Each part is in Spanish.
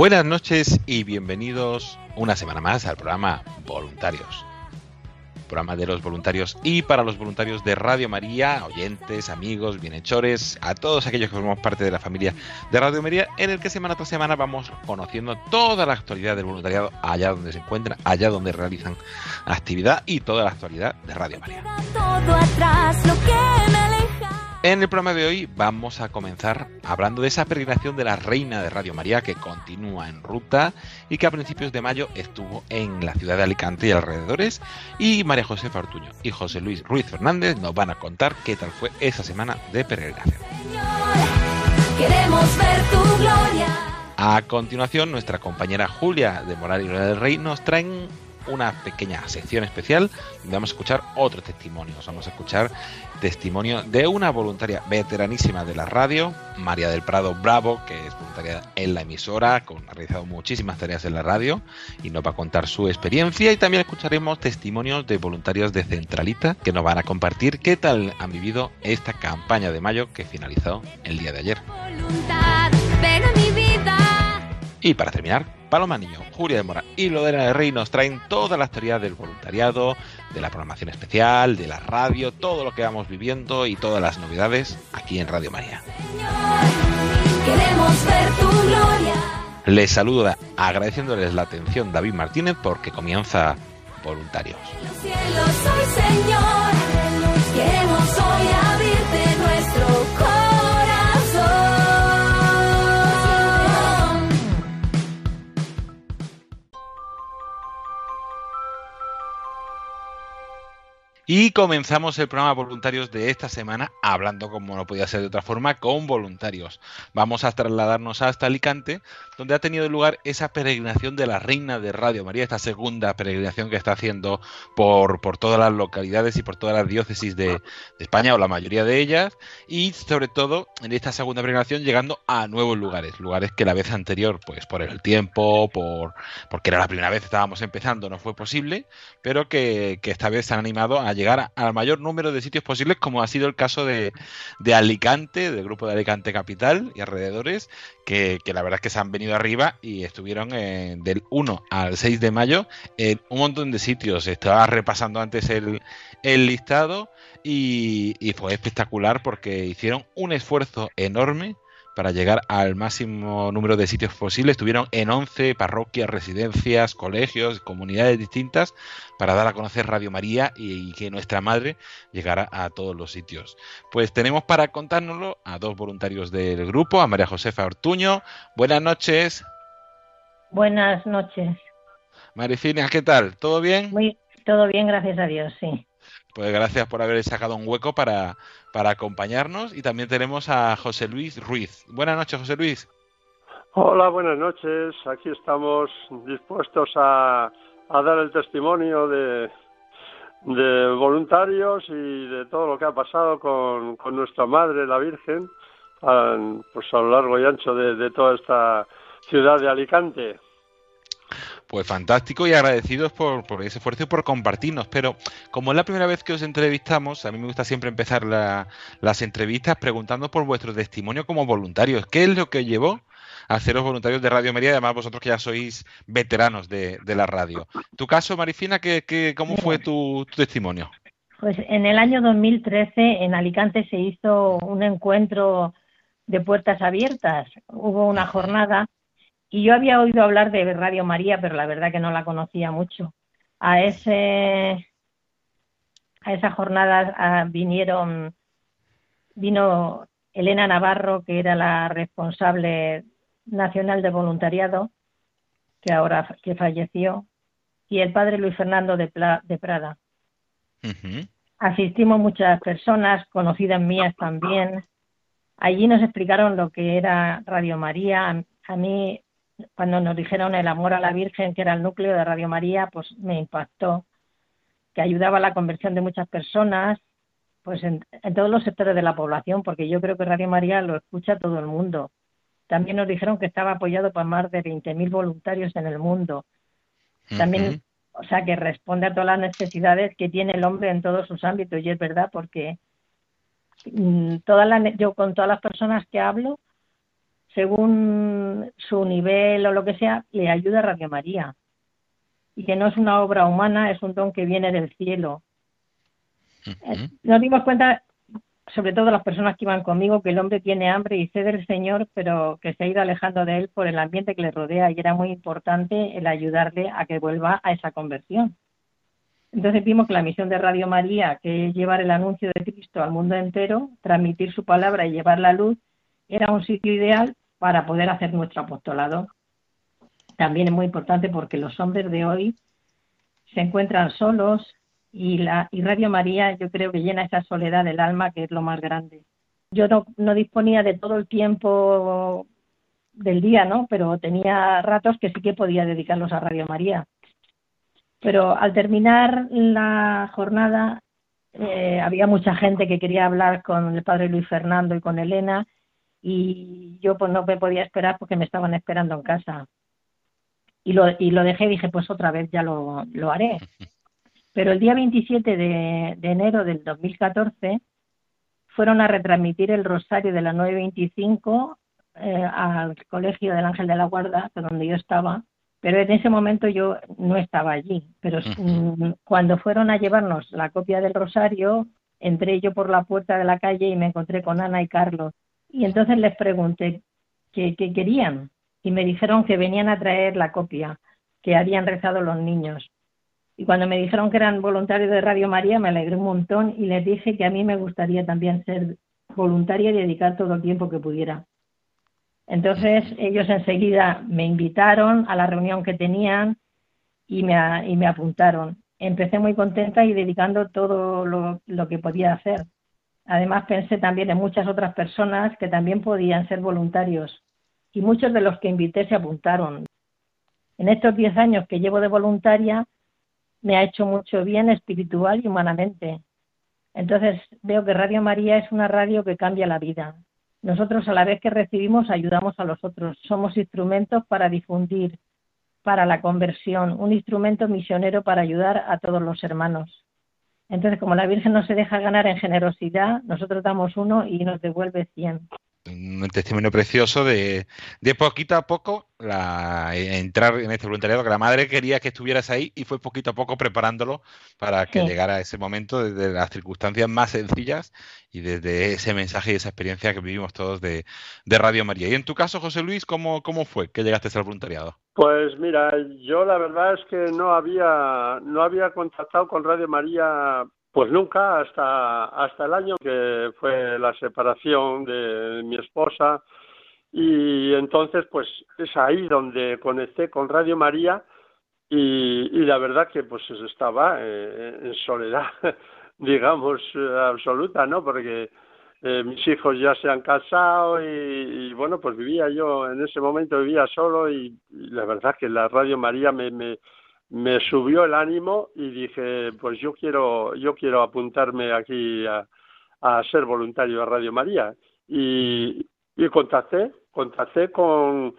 Buenas noches y bienvenidos una semana más al programa Voluntarios. Programa de los voluntarios y para los voluntarios de Radio María, oyentes, amigos, bienhechores, a todos aquellos que formamos parte de la familia de Radio María, en el que semana tras semana vamos conociendo toda la actualidad del voluntariado allá donde se encuentran, allá donde realizan actividad y toda la actualidad de Radio María. En el programa de hoy vamos a comenzar hablando de esa peregrinación de la Reina de Radio María que continúa en ruta y que a principios de mayo estuvo en la ciudad de Alicante y alrededores y María José Fartuño y José Luis Ruiz Fernández nos van a contar qué tal fue esa semana de peregrinación. Señor, queremos ver tu gloria. A continuación, nuestra compañera Julia de Moral y Gloria del Rey nos traen una pequeña sección especial donde vamos a escuchar otros testimonios. Vamos a escuchar testimonio de una voluntaria veteranísima de la radio, María del Prado Bravo, que es voluntaria en la emisora, con, ha realizado muchísimas tareas en la radio y nos va a contar su experiencia. Y también escucharemos testimonios de voluntarios de Centralita que nos van a compartir qué tal han vivido esta campaña de mayo que finalizó el día de ayer. Y para terminar, Paloma Niño, Julia de Mora y Lodena del Rey nos traen toda la historia del voluntariado, de la programación especial, de la radio, todo lo que vamos viviendo y todas las novedades aquí en Radio María. Queremos ver tu gloria. Les saluda agradeciéndoles la atención David Martínez porque comienza Voluntarios. Los cielos hoy, Señor. Queremos Y comenzamos el programa Voluntarios de esta semana hablando, como no podía ser de otra forma, con voluntarios. Vamos a trasladarnos hasta Alicante, donde ha tenido lugar esa peregrinación de la Reina de Radio María, esta segunda peregrinación que está haciendo por, por todas las localidades y por todas las diócesis de, España, o la mayoría de ellas, y sobre todo en esta segunda peregrinación llegando a nuevos lugares, lugares que la vez anterior, pues por el tiempo, por porque era la primera vez que estábamos empezando, no fue posible, pero que, esta vez se han animado a llegar al mayor número de sitios posibles, como ha sido el caso de, de Alicante, del grupo de Alicante Capital y alrededores, que, que la verdad es que se han venido arriba y estuvieron del 1 al 6 de mayo en un montón de sitios. Estaba repasando antes el, el listado y fue espectacular porque hicieron un esfuerzo enorme para llegar al máximo número de sitios posible. Estuvieron en 11 parroquias, residencias, colegios, comunidades distintas para dar a conocer Radio María y, y que nuestra madre llegara a todos los sitios. Pues tenemos para contárnoslo a dos voluntarios del grupo, a María Josefa Ortuño. Buenas noches. Buenas noches. Maricina, ¿qué tal? ¿Todo bien? Muy, todo bien, gracias a Dios, sí. Pues gracias por haber sacado un hueco para, para acompañarnos. Y también tenemos a José Luis Ruiz. Buenas noches, José Luis. Hola, buenas noches. Aquí estamos dispuestos a, a dar el testimonio de, de voluntarios y de todo lo que ha pasado con, con nuestra Madre, la Virgen, a, pues a lo largo y ancho de, de toda esta ciudad de Alicante. Pues fantástico y agradecidos por, por ese esfuerzo y por compartirnos. Pero como es la primera vez que os entrevistamos, a mí me gusta siempre empezar la- las entrevistas preguntando por vuestro testimonio como voluntarios. ¿Qué es lo que llevó a haceros voluntarios de Radio María? Además, vosotros que ya sois veteranos de, de la radio. ¿Tu caso, Marifina, qué, qué- cómo fue tu, tu testimonio? Pues en el año 2013 en Alicante se hizo un encuentro de puertas abiertas. Hubo una jornada y yo había oído hablar de Radio María, pero la verdad que no la conocía mucho. A ese a esa jornada vinieron vino Elena Navarro, que era la responsable nacional de voluntariado, que ahora que falleció, y el padre Luis Fernando de, de Prada. Asistimos muchas personas, conocidas mías también. Allí nos explicaron lo que era Radio María. A, mí, cuando nos dijeron el amor a la Virgen, que era el núcleo de Radio María, pues me impactó, que ayudaba a la conversión de muchas personas, pues en, todos los sectores de la población, porque yo creo que Radio María lo escucha todo el mundo. También nos dijeron que estaba apoyado por más de 20.000 voluntarios en el mundo. También o sea, que responde a todas las necesidades que tiene el hombre en todos sus ámbitos. Y es verdad, porque mm, todas las, yo con todas las personas que hablo, según su nivel o lo que sea, le ayuda a Radio María. Y que no es una obra humana, es un don que viene del cielo. Nos dimos cuenta sobre todo las personas que iban conmigo, que el hombre tiene hambre y sed del Señor, pero que se ha ido alejando de él por el ambiente que le rodea y era muy importante el ayudarle a que vuelva a esa conversión. Entonces vimos que la misión de Radio María, que es llevar el anuncio de Cristo al mundo entero, transmitir su palabra y llevar la luz, era un sitio ideal para poder hacer nuestro apostolado. También es muy importante porque los hombres de hoy se encuentran solos, y, la, y Radio María yo creo que llena esa soledad del alma que es lo más grande. Yo no, no disponía de todo el tiempo del día, ¿no? Pero tenía ratos que sí que podía dedicarlos a Radio María. Pero al terminar la jornada eh, había mucha gente que quería hablar con el padre Luis Fernando y con Elena y yo pues no me podía esperar porque me estaban esperando en casa. Y lo, y lo dejé y dije, pues otra vez ya lo, lo haré. Pero el día 27 de, enero del 2014 fueron a retransmitir el rosario de la 925 eh, al Colegio del Ángel de la Guarda, donde yo estaba, pero en ese momento yo no estaba allí. Pero mm, cuando fueron a llevarnos la copia del rosario, entré yo por la puerta de la calle y me encontré con Ana y Carlos. Y entonces les pregunté qué, querían y me dijeron que venían a traer la copia que habían rezado los niños. Y cuando me dijeron que eran voluntarios de Radio María, me alegré un montón y les dije que a mí me gustaría también ser voluntaria y dedicar todo el tiempo que pudiera. Entonces ellos enseguida me invitaron a la reunión que tenían y me, y me apuntaron. Empecé muy contenta y dedicando todo lo, lo que podía hacer. Además pensé también en muchas otras personas que también podían ser voluntarios y muchos de los que invité se apuntaron. En estos diez años que llevo de voluntaria, me ha hecho mucho bien espiritual y humanamente. Entonces veo que Radio María es una radio que cambia la vida. Nosotros a la vez que recibimos ayudamos a los otros. Somos instrumentos para difundir, para la conversión, un instrumento misionero para ayudar a todos los hermanos. Entonces, como la Virgen no se deja ganar en generosidad, nosotros damos uno y nos devuelve cien un testimonio precioso de, de poquito a poco la, entrar en este voluntariado, que la madre quería que estuvieras ahí y fue poquito a poco preparándolo para que llegara ese momento desde las circunstancias más sencillas y desde ese mensaje y esa experiencia que vivimos todos de, de Radio María. Y en tu caso, José Luis, ¿cómo, ¿cómo fue que llegaste al voluntariado? Pues mira, yo la verdad es que no había, no había contactado con Radio María pues nunca, hasta, hasta el año que fue la separación de mi esposa y entonces pues es ahí donde conecté con Radio María y, y la verdad que pues estaba eh, en soledad, digamos, absoluta, ¿no? Porque eh, mis hijos ya se han casado y, bueno, pues vivía yo, en ese momento vivía solo y, y la verdad que la Radio María me, me me subió el ánimo y dije, pues yo quiero, yo quiero apuntarme aquí a, a ser voluntario de Radio María. Y, y contacté, contacté con,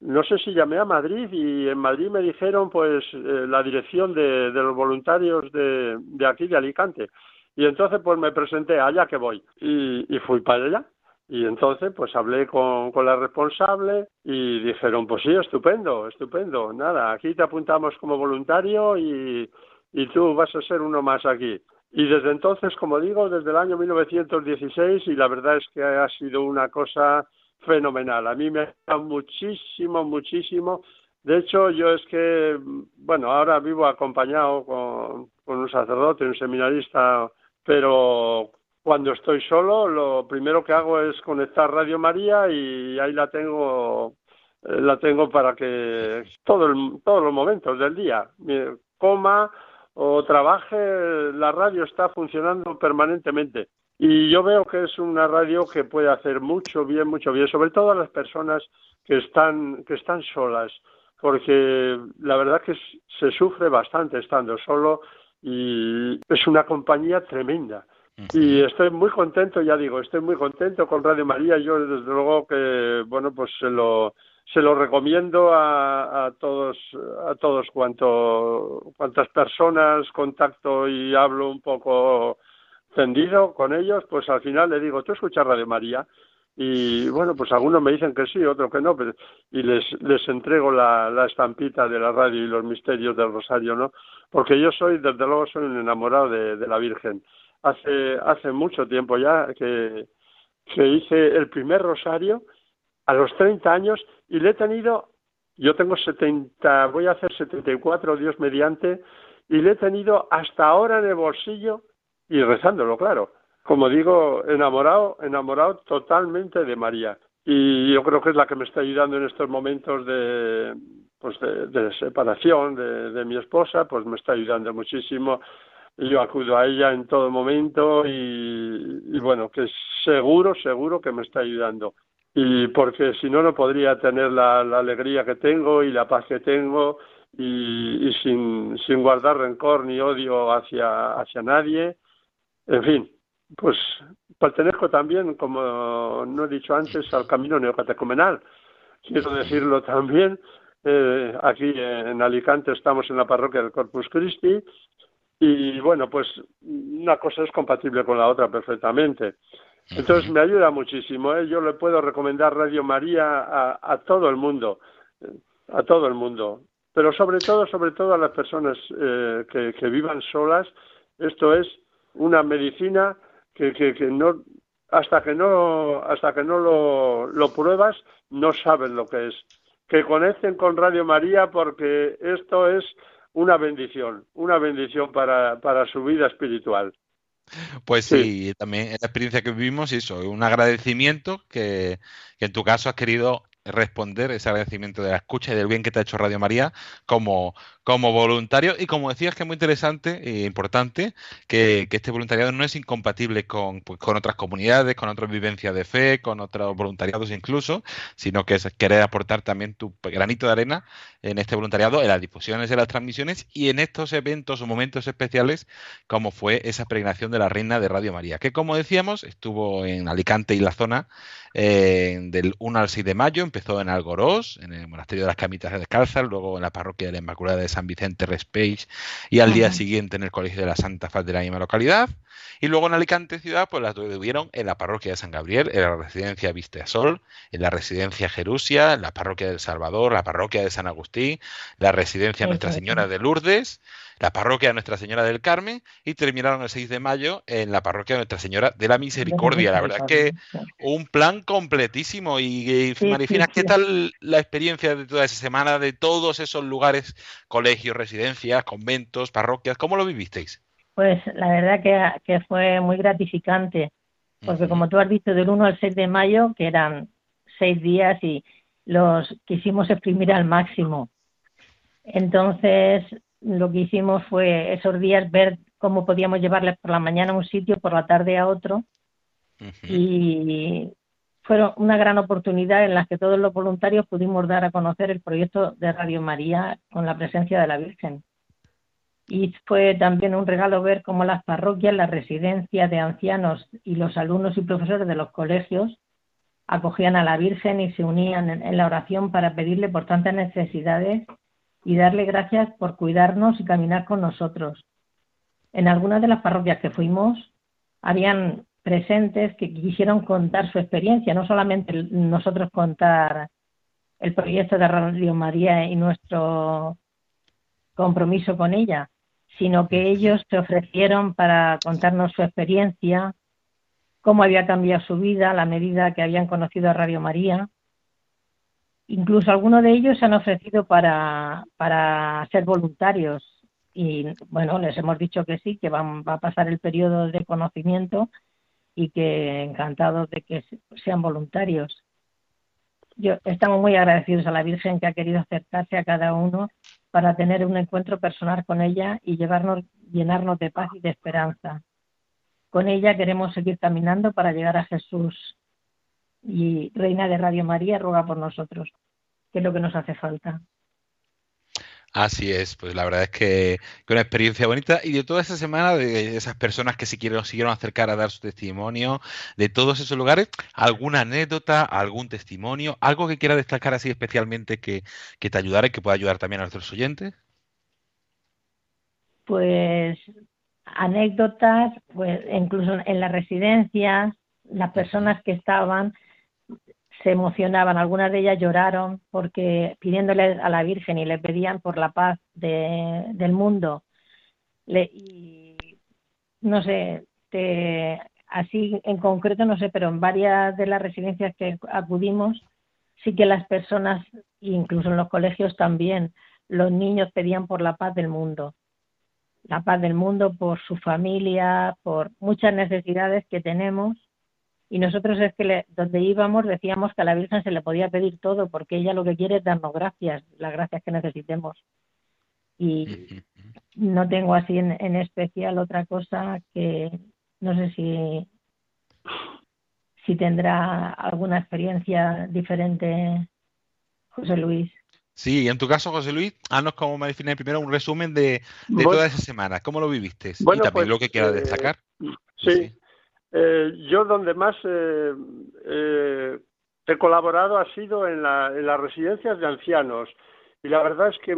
no sé si llamé a Madrid y en Madrid me dijeron pues eh, la dirección de, de los voluntarios de, de, aquí de Alicante. Y entonces pues me presenté allá que voy y, y fui para allá. Y entonces, pues hablé con, con la responsable y dijeron, pues sí, estupendo, estupendo. Nada, aquí te apuntamos como voluntario y, y tú vas a ser uno más aquí. Y desde entonces, como digo, desde el año 1916, y la verdad es que ha sido una cosa fenomenal. A mí me ha muchísimo, muchísimo. De hecho, yo es que, bueno, ahora vivo acompañado con, con un sacerdote, un seminarista, pero cuando estoy solo, lo primero que hago es conectar Radio María y ahí la tengo, eh, la tengo para que todo todos los momentos del día, coma o trabaje, la radio está funcionando permanentemente. Y yo veo que es una radio que puede hacer mucho bien, mucho bien, sobre todo a las personas que están, que están solas, porque la verdad que se sufre bastante estando solo y es una compañía tremenda. Y estoy muy contento, ya digo, estoy muy contento con Radio María. Yo desde luego que, bueno, pues se lo, se lo recomiendo a, todos, a todos cuanto, cuantas personas contacto y hablo un poco tendido con ellos, pues al final le digo, ¿tú escuchas Radio María? Y bueno, pues algunos me dicen que sí, otros que no, y les, les entrego la, la estampita de la radio y los misterios del rosario, ¿no? Porque yo soy, desde luego, soy un enamorado de la Virgen hace, hace mucho tiempo ya que, que hice el primer rosario a los 30 años y le he tenido, yo tengo 70, voy a hacer 74, Dios mediante, y le he tenido hasta ahora en el bolsillo y rezándolo, claro. Como digo, enamorado, enamorado totalmente de María. Y yo creo que es la que me está ayudando en estos momentos de, pues de, de separación de, de mi esposa, pues me está ayudando muchísimo yo acudo a ella en todo momento y, bueno, que seguro, seguro que me está ayudando. Y porque si no, no podría tener la, alegría que tengo y la paz que tengo y, sin, sin guardar rencor ni odio hacia, hacia nadie. En fin, pues pertenezco también, como no he dicho antes, al camino neocatecumenal. Quiero decirlo también, eh, aquí en Alicante estamos en la parroquia del Corpus Christi y bueno, pues una cosa es compatible con la otra perfectamente. Entonces me ayuda muchísimo. ¿eh? Yo le puedo recomendar Radio María a, a, todo el mundo, a todo el mundo, pero sobre todo, sobre todo a las personas eh, que, que, vivan solas. Esto es una medicina que, que, que, no hasta que no hasta que no lo, lo pruebas no sabes lo que es. Que conecten con Radio María porque esto es una bendición, una bendición para, para su vida espiritual. Pues sí, sí también la experiencia que vivimos, eso, un agradecimiento que, que en tu caso has querido responder ese agradecimiento de la escucha y del bien que te ha hecho Radio María como, como voluntario. Y como decías, que es muy interesante e importante que, este voluntariado no es incompatible con, pues, con, otras comunidades, con otras vivencias de fe, con otros voluntariados incluso, sino que es querer aportar también tu granito de arena en este voluntariado, en las difusiones, en las transmisiones y en estos eventos o momentos especiales, como fue esa peregrinación de la Reina de Radio María, que como decíamos, estuvo en Alicante y la zona eh, del 1 al 6 de mayo, empezó en Algorós, en el monasterio de las Camitas Descalzas, luego en la parroquia de la Inmaculada de San Vicente Respeix y al día siguiente en el Colegio de la Santa Faz de la misma localidad. Y luego en Alicante ciudad, pues las tuvieron en la parroquia de San Gabriel, en la residencia Sol, en la residencia Jerusia, en la parroquia del Salvador, la parroquia de San Agustín, la residencia Nuestra Señora de Lourdes, la parroquia de Nuestra Señora del Carmen y terminaron el 6 de mayo en la parroquia de Nuestra Señora de la Misericordia. La verdad es que un plan completísimo. Y, y sí, Marifina, sí, ¿qué tal la experiencia de toda esa semana, de todos esos lugares, colegios, residencias, conventos, parroquias? ¿Cómo lo vivisteis? Pues la verdad que, que fue muy gratificante, porque como tú has dicho, del 1 al 6 de mayo, que eran seis días y los quisimos exprimir al máximo. Entonces, lo que hicimos fue esos días ver cómo podíamos llevarles por la mañana a un sitio, por la tarde a otro. Uh -huh. Y fueron una gran oportunidad en la que todos los voluntarios pudimos dar a conocer el proyecto de Radio María con la presencia de la Virgen. Y fue también un regalo ver cómo las parroquias, las residencias de ancianos y los alumnos y profesores de los colegios acogían a la Virgen y se unían en, en la oración para pedirle por tantas necesidades y darle gracias por cuidarnos y caminar con nosotros. En algunas de las parroquias que fuimos, habían presentes que quisieron contar su experiencia, no solamente nosotros contar el proyecto de Radio María y nuestro compromiso con ella, sino que ellos se ofrecieron para contarnos su experiencia, cómo había cambiado su vida a la medida que habían conocido a Radio María. Incluso algunos de ellos se han ofrecido para, para ser voluntarios y bueno, les hemos dicho que sí, que van, va a pasar el periodo de conocimiento y que encantados de que sean voluntarios. Yo, estamos muy agradecidos a la Virgen que ha querido acercarse a cada uno para tener un encuentro personal con ella y llevarnos, llenarnos de paz y de esperanza. Con ella queremos seguir caminando para llegar a Jesús. Y Reina de Radio María, ruega por nosotros, que es lo que nos hace falta. Así es, pues la verdad es que, una experiencia bonita y de toda esa semana de esas personas que se siguieron acercar a dar su testimonio, de todos esos lugares, alguna anécdota, algún testimonio, algo que quiera destacar así especialmente que, que te ayudara y que pueda ayudar también a nuestros oyentes. Pues anécdotas, pues incluso en las residencias, las personas que estaban se emocionaban, algunas de ellas lloraron porque pidiéndole a la Virgen y le pedían por la paz del mundo. Y, no sé, así en concreto no sé, pero en varias de las residencias que acudimos sí que las personas, incluso en los colegios también, los niños pedían por la paz del mundo. La paz del mundo por su familia, por muchas necesidades que tenemos y nosotros es que donde íbamos decíamos que a la Virgen se le podía pedir todo porque ella lo que quiere es darnos gracias, las gracias que necesitemos. Y no tengo así en, en especial otra cosa que no sé si si tendrá alguna experiencia diferente José Luis. Sí, en tu caso, José Luis, haznos como Marifina primero un resumen de, de toda esa semana. ¿Cómo lo viviste? y también pues, lo que quieras eh, destacar. sí, eh, yo donde más eh, eh, he colaborado ha sido en, la, en las residencias de ancianos. Y la verdad es que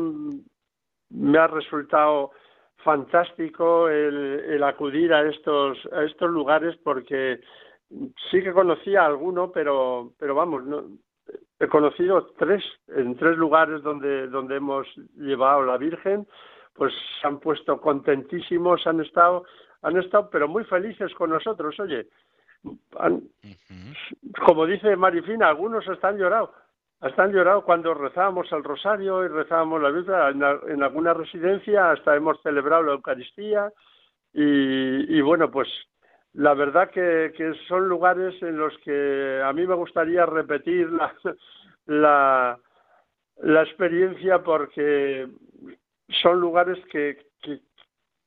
me ha resultado fantástico el, el acudir a estos a estos lugares porque sí que conocía a alguno pero pero vamos no, he conocido tres en tres lugares donde donde hemos llevado la Virgen pues se han puesto contentísimos han estado han estado pero muy felices con nosotros, oye. Como dice Marifina, algunos están llorado, están llorado cuando rezábamos el rosario y rezábamos la Biblia en, alguna residencia, hasta hemos celebrado la Eucaristía y, bueno, pues la verdad que, que, son lugares en los que a mí me gustaría repetir la, la, la experiencia porque son lugares que, que,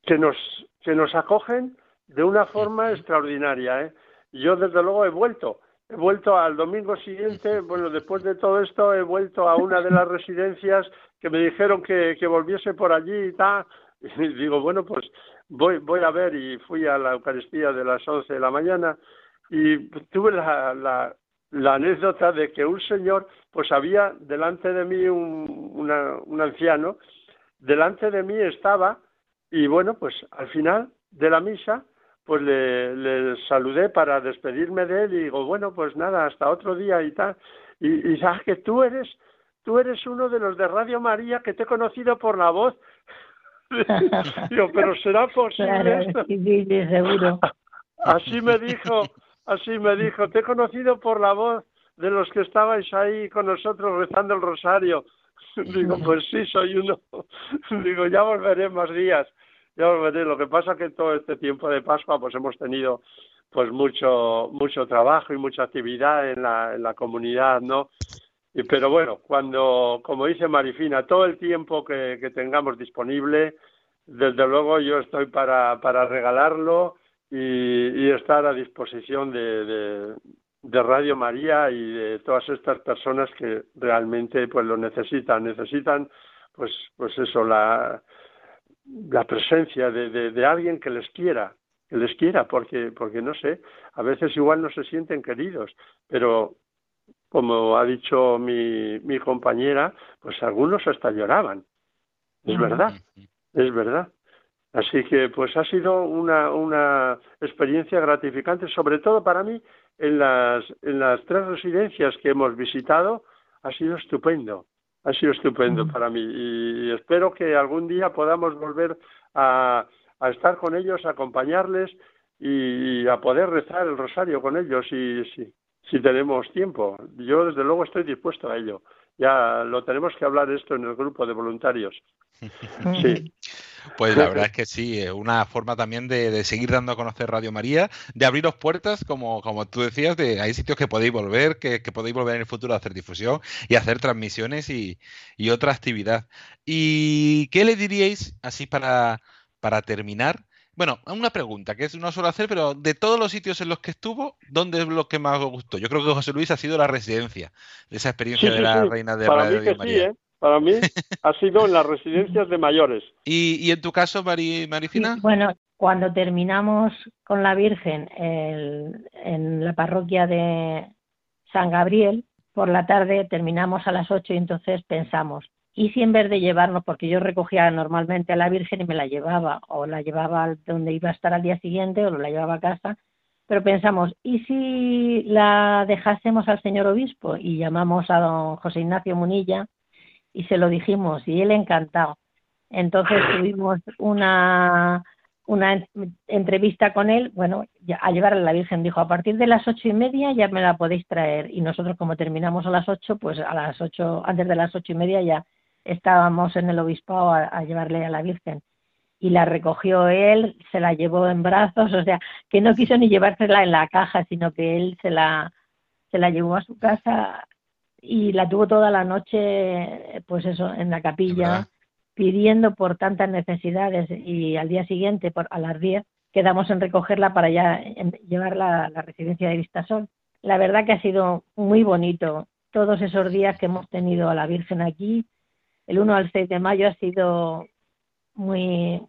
que nos que nos acogen de una forma extraordinaria. ¿eh? Yo, desde luego, he vuelto. He vuelto al domingo siguiente, bueno, después de todo esto, he vuelto a una de las residencias que me dijeron que, que volviese por allí y tal. Y digo, bueno, pues voy, voy a ver y fui a la Eucaristía de las 11 de la mañana y tuve la, la, la anécdota de que un señor, pues había delante de mí un, una, un anciano, delante de mí estaba y bueno, pues al final de la misa, pues le, le saludé para despedirme de él y digo, bueno, pues nada, hasta otro día y tal. Y, y sabes que tú eres, tú eres uno de los de Radio María que te he conocido por la voz. Digo, pero será posible esto? Sí, seguro. Así me dijo, así me dijo, te he conocido por la voz de los que estabais ahí con nosotros rezando el rosario. Digo, pues sí, soy uno. Digo, ya volveré más días. Ya volveré. Lo que pasa que todo este tiempo de Pascua pues hemos tenido pues mucho mucho trabajo y mucha actividad en la, en la comunidad, ¿no? Y, pero bueno, cuando, como dice Marifina, todo el tiempo que, que tengamos disponible, desde luego yo estoy para, para regalarlo y, y estar a disposición de, de, de Radio María y de todas estas personas que realmente pues lo necesitan, necesitan pues pues eso la la presencia de, de, de alguien que les quiera, que les quiera, porque porque no sé, a veces igual no se sienten queridos, pero como ha dicho mi, mi compañera, pues algunos hasta lloraban. Es verdad, es verdad. Así que pues ha sido una, una experiencia gratificante, sobre todo para mí, en las, en las tres residencias que hemos visitado, ha sido estupendo, ha sido estupendo para mí y espero que algún día podamos volver a, a estar con ellos, a acompañarles y, a poder rezar el rosario con ellos si, si, si tenemos tiempo. Yo desde luego estoy dispuesto a ello. Ya lo tenemos que hablar esto en el grupo de voluntarios. Sí. Pues la verdad es que sí, es una forma también de, seguir dando a conocer Radio María, de abriros puertas, como, como tú decías, de hay sitios que podéis volver, que, podéis volver en el futuro a hacer difusión y hacer transmisiones y, y otra actividad. ¿Y qué le diríais, así para, para terminar? Bueno, una pregunta que no suelo hacer, pero de todos los sitios en los que estuvo, ¿dónde es lo que más os gustó? Yo creo que José Luis ha sido la residencia de esa experiencia de la Reina de Para mí que Sí, ¿eh? Para mí ha sido en las residencias de mayores. ¿Y, en tu caso, Mari, Marifina? bueno, cuando terminamos con la Virgen en la parroquia de San Gabriel, por la tarde terminamos a las ocho y entonces pensamos, y si en vez de llevarnos, porque yo recogía normalmente a la Virgen y me la llevaba, o la llevaba donde iba a estar al día siguiente, o la llevaba a casa, pero pensamos, ¿y si la dejásemos al señor obispo? Y llamamos a don José Ignacio Munilla y se lo dijimos, y él encantado. Entonces tuvimos una, una entrevista con él, bueno, a llevar a la Virgen, dijo, a partir de las ocho y media ya me la podéis traer. Y nosotros como terminamos a las ocho, pues a las ocho, antes de las ocho y media ya estábamos en el obispado a, llevarle a la Virgen. Y la recogió él, se la llevó en brazos, o sea, que no quiso ni llevársela en la caja, sino que él se la, se la llevó a su casa y la tuvo toda la noche, pues eso, en la capilla, pidiendo por tantas necesidades. Y al día siguiente, por, a las 10, quedamos en recogerla para ya llevarla a la residencia de Vistasol. La verdad que ha sido muy bonito todos esos días que hemos tenido a la Virgen aquí, el 1 al 6 de mayo ha sido muy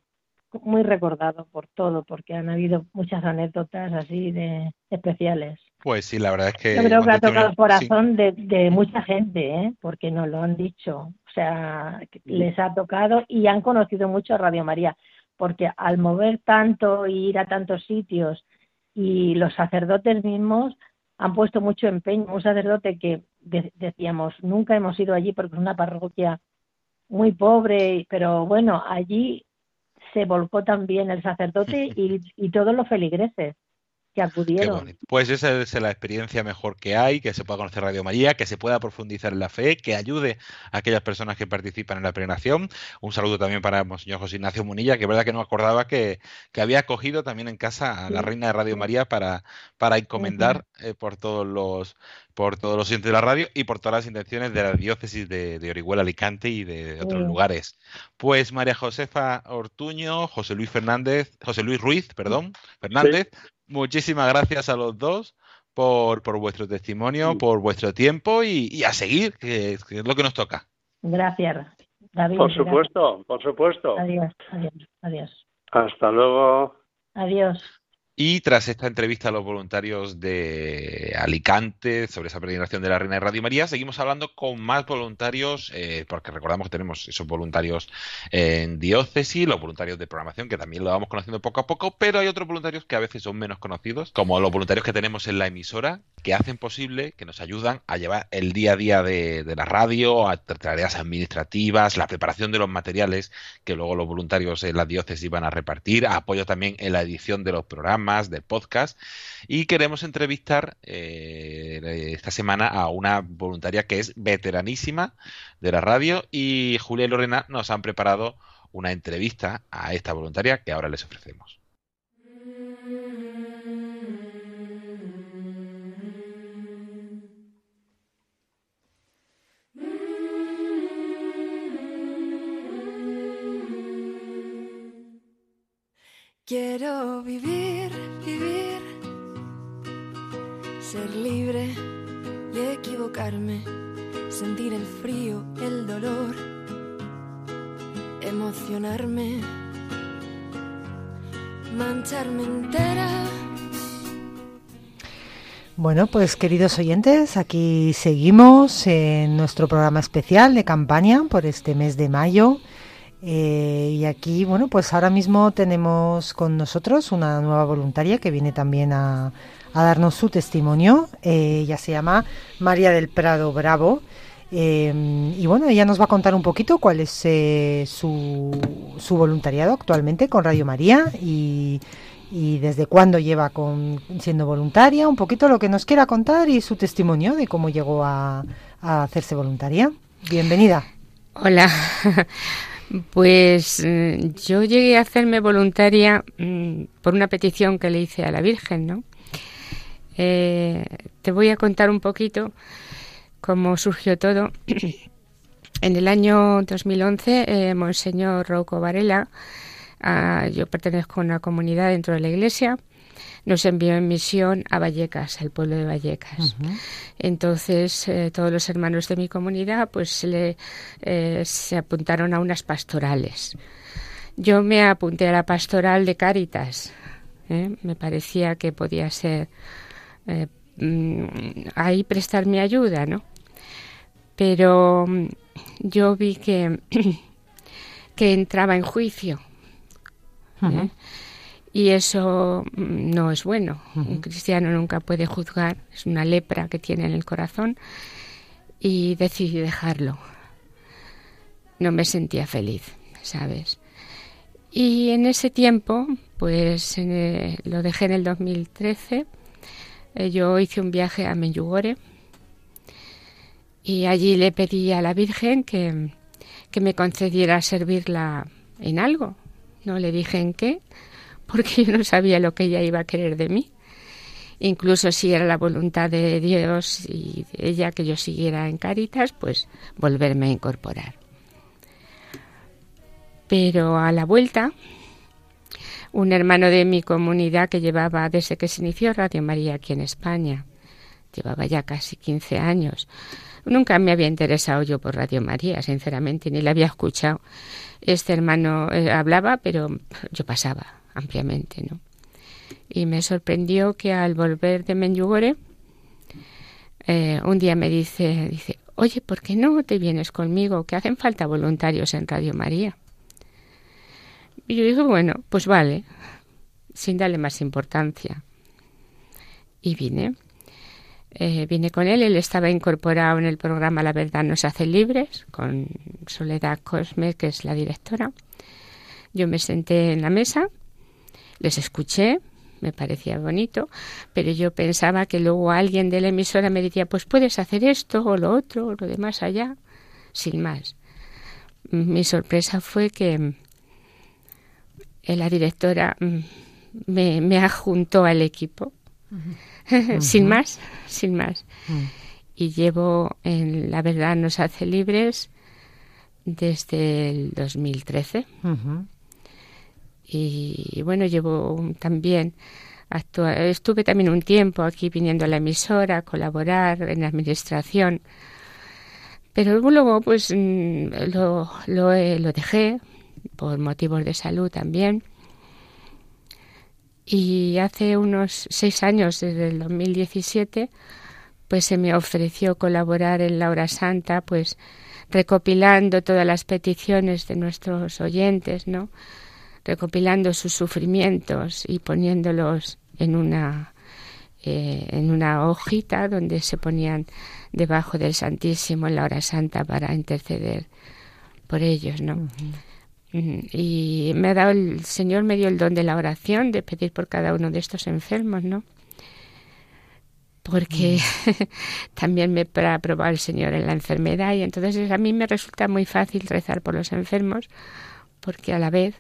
muy recordado por todo, porque han habido muchas anécdotas así de especiales. Pues sí, la verdad es que... Yo creo que ha tocado el corazón de, de, mucha gente, ¿eh? porque nos lo han dicho. O sea, les ha tocado y han conocido mucho a Radio María, porque al mover tanto y ir a tantos sitios y los sacerdotes mismos han puesto mucho empeño. Un sacerdote que decíamos, nunca hemos ido allí porque es una parroquia muy pobre, pero bueno, allí se volcó también el sacerdote y, y todos los feligreses que acudieron. Pues esa es la experiencia mejor que hay, que se pueda conocer Radio María, que se pueda profundizar en la fe, que ayude a aquellas personas que participan en la peregrinación. Un saludo también para Monseñor José Ignacio Munilla, que es verdad que no acordaba que, había acogido también en casa a la Reina de Radio María para, para encomendar eh, por todos los por todos los sitios de la radio y por todas las intenciones de la diócesis de, Orihuela, Alicante y de, otros lugares. Pues María Josefa Ortuño, José Luis Fernández, José Luis Ruiz, perdón, Fernández, muchísimas gracias a los dos por, por vuestro testimonio, por vuestro tiempo y, a seguir, que, es lo que nos toca. Gracias, David. Por supuesto, por supuesto. Adiós, adiós, adiós. Hasta luego. Adiós. Y tras esta entrevista a los voluntarios de Alicante sobre esa peregrinación de la Reina de Radio María, seguimos hablando con más voluntarios, eh, porque recordamos que tenemos esos voluntarios en diócesis, los voluntarios de programación, que también lo vamos conociendo poco a poco, pero hay otros voluntarios que a veces son menos conocidos, como los voluntarios que tenemos en la emisora, que hacen posible, que nos ayudan a llevar el día a día de, de la radio, a tareas administrativas, la preparación de los materiales que luego los voluntarios en la diócesis van a repartir, apoyo también en la edición de los programas de podcast y queremos entrevistar eh, esta semana a una voluntaria que es veteranísima de la radio y Julia y Lorena nos han preparado una entrevista a esta voluntaria que ahora les ofrecemos. Quiero vivir, vivir, ser libre y equivocarme, sentir el frío, el dolor, emocionarme, mancharme entera. Bueno, pues queridos oyentes, aquí seguimos en nuestro programa especial de campaña por este mes de mayo eh, y aquí, bueno, pues ahora mismo tenemos con nosotros una nueva voluntaria que viene también a, darnos su testimonio. Eh, ella se llama María del Prado Bravo Eh, y bueno, ella nos va a contar un poquito cuál es eh, su, su, voluntariado actualmente con Radio María y, y desde cuándo lleva con, siendo voluntaria, un poquito lo que nos quiera contar y su testimonio de cómo llegó a, a hacerse voluntaria. Bienvenida. Hola. Pues mm, yo llegué a hacerme voluntaria mm, por una petición que le hice a la Virgen, ¿no? Eh, te voy a contar un poquito cómo surgió todo. en el año 2011, eh, Monseñor Rocco Varela, ah, yo pertenezco a una comunidad dentro de la iglesia, nos envió en misión a Vallecas, al pueblo de Vallecas. Entonces, eh, todos los hermanos de mi comunidad pues le, eh, se apuntaron a unas pastorales. Yo me apunté a la pastoral de Cáritas. ¿eh? Me parecía que podía ser mm, ahí prestar mi ayuda, ¿no? Pero mm, yo vi que, que entraba en juicio. Y eso mm, no es bueno. Un cristiano nunca puede juzgar, es una lepra que tiene en el corazón y decidí dejarlo. No me sentía feliz, ¿sabes? Y en ese tiempo, pues lo dejé en el 2013. Eh, yo hice un viaje a Menyugore y allí le pedí a la Virgen que, que me concediera servirla en algo. No le dije en qué, porque yo no sabía lo que ella iba a querer de mí. Incluso si era la voluntad de Dios y ella que yo siguiera en Caritas, pues volverme a incorporar. Pero a la vuelta, un hermano de mi comunidad que llevaba desde que se inició Radio María aquí en España, llevaba ya casi 15 años. Nunca me había interesado yo por Radio María, sinceramente, ni la había escuchado. Este hermano eh, hablaba, pero yo pasaba, ampliamente, ¿no? Y me sorprendió que al volver de Menyugore, eh, un día me dice, dice, oye, ¿por qué no te vienes conmigo? Que hacen falta voluntarios en Radio María. Y yo dije, bueno, pues vale, sin darle más importancia. Y vine. Eh, vine con él, él estaba incorporado en el programa La Verdad nos hace libres, con Soledad Cosme, que es la directora. Yo me senté en la mesa les escuché, me parecía bonito, pero yo pensaba que luego alguien de la emisora me decía, pues puedes hacer esto o lo otro o lo de más allá, sin más. Mi sorpresa fue que eh, la directora mm, me, me adjuntó al equipo, sin más, sin más. Mm. Y llevo en La verdad nos hace libres desde el 2013. Y, bueno, llevo también, estuve también un tiempo aquí viniendo a la emisora a colaborar en la administración. Pero luego pues mm, lo, lo, lo dejé por motivos de salud también. Y hace unos seis años, desde el 2017, pues se me ofreció colaborar en la hora santa, pues recopilando todas las peticiones de nuestros oyentes, ¿no? Recopilando sus sufrimientos y poniéndolos en una eh, en una hojita donde se ponían debajo del Santísimo en la hora santa para interceder por ellos, ¿no? Y me ha dado el Señor me dio el don de la oración, de pedir por cada uno de estos enfermos, ¿no? Porque también me ha probado el Señor en la enfermedad y entonces a mí me resulta muy fácil rezar por los enfermos porque a la vez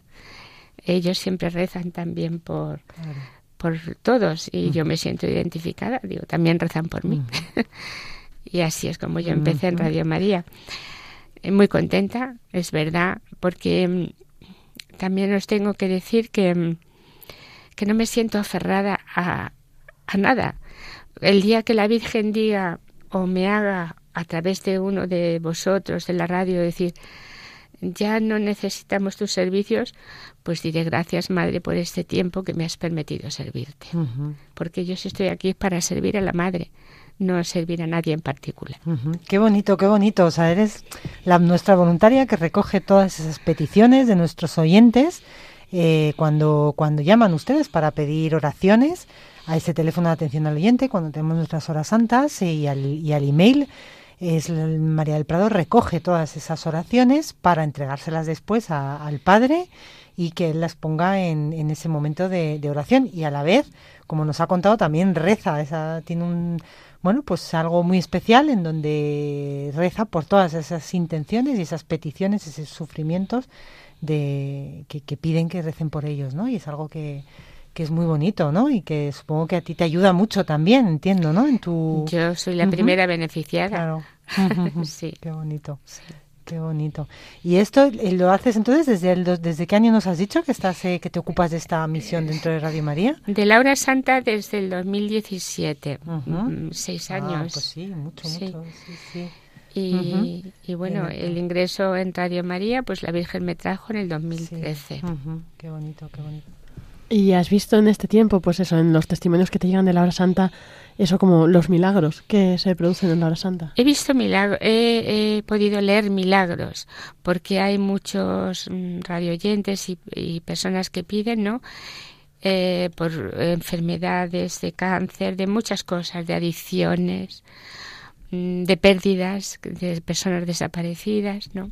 ellos siempre rezan también por, por todos y yo me siento identificada, digo, también rezan por mí. y así es como yo empecé en Radio María. Eh, muy contenta, es verdad, porque mm, también os tengo que decir que, mm, que no me siento aferrada a, a nada. El día que la Virgen diga o me haga a través de uno de vosotros de la radio decir, ya no necesitamos tus servicios, pues diré gracias, Madre, por este tiempo que me has permitido servirte. Porque yo estoy aquí para servir a la Madre, no servir a nadie en particular. Qué bonito, qué bonito. O sea, eres la, nuestra voluntaria que recoge todas esas peticiones de nuestros oyentes eh, cuando, cuando llaman ustedes para pedir oraciones a ese teléfono de atención al oyente, cuando tenemos nuestras horas santas y al, y al email es María del Prado recoge todas esas oraciones para entregárselas después al Padre y que él las ponga en, en ese momento de, de, oración y a la vez, como nos ha contado, también reza, esa, tiene un, bueno, pues algo muy especial en donde reza por todas esas intenciones y esas peticiones, esos sufrimientos de que, que piden que recen por ellos, ¿no? Y es algo que, que es muy bonito, ¿no? Y que supongo que a ti te ayuda mucho también, entiendo, ¿no? En tu Yo soy la primera beneficiada. Claro. sí. Qué bonito. Qué bonito. ¿Y esto eh, lo haces entonces desde el, desde qué año nos has dicho que estás eh, que te ocupas de esta misión dentro de Radio María? De Laura Santa desde el 2017, mm, seis Ah, años. pues sí, mucho, Sí. mucho. Sí, sí. Y, y bueno, Bien, el ingreso en Radio María, pues la Virgen me trajo en el 2013. Ujú, Qué bonito, qué bonito. Y has visto en este tiempo, pues eso, en los testimonios que te llegan de la hora santa, eso como los milagros que se producen en la hora santa. He visto milagros, he, podido leer milagros, porque hay muchos mm, radioyentes y, y personas que piden, ¿no? Eh, por enfermedades de cáncer, de muchas cosas, de adicciones, mm, de pérdidas, de personas desaparecidas, ¿no?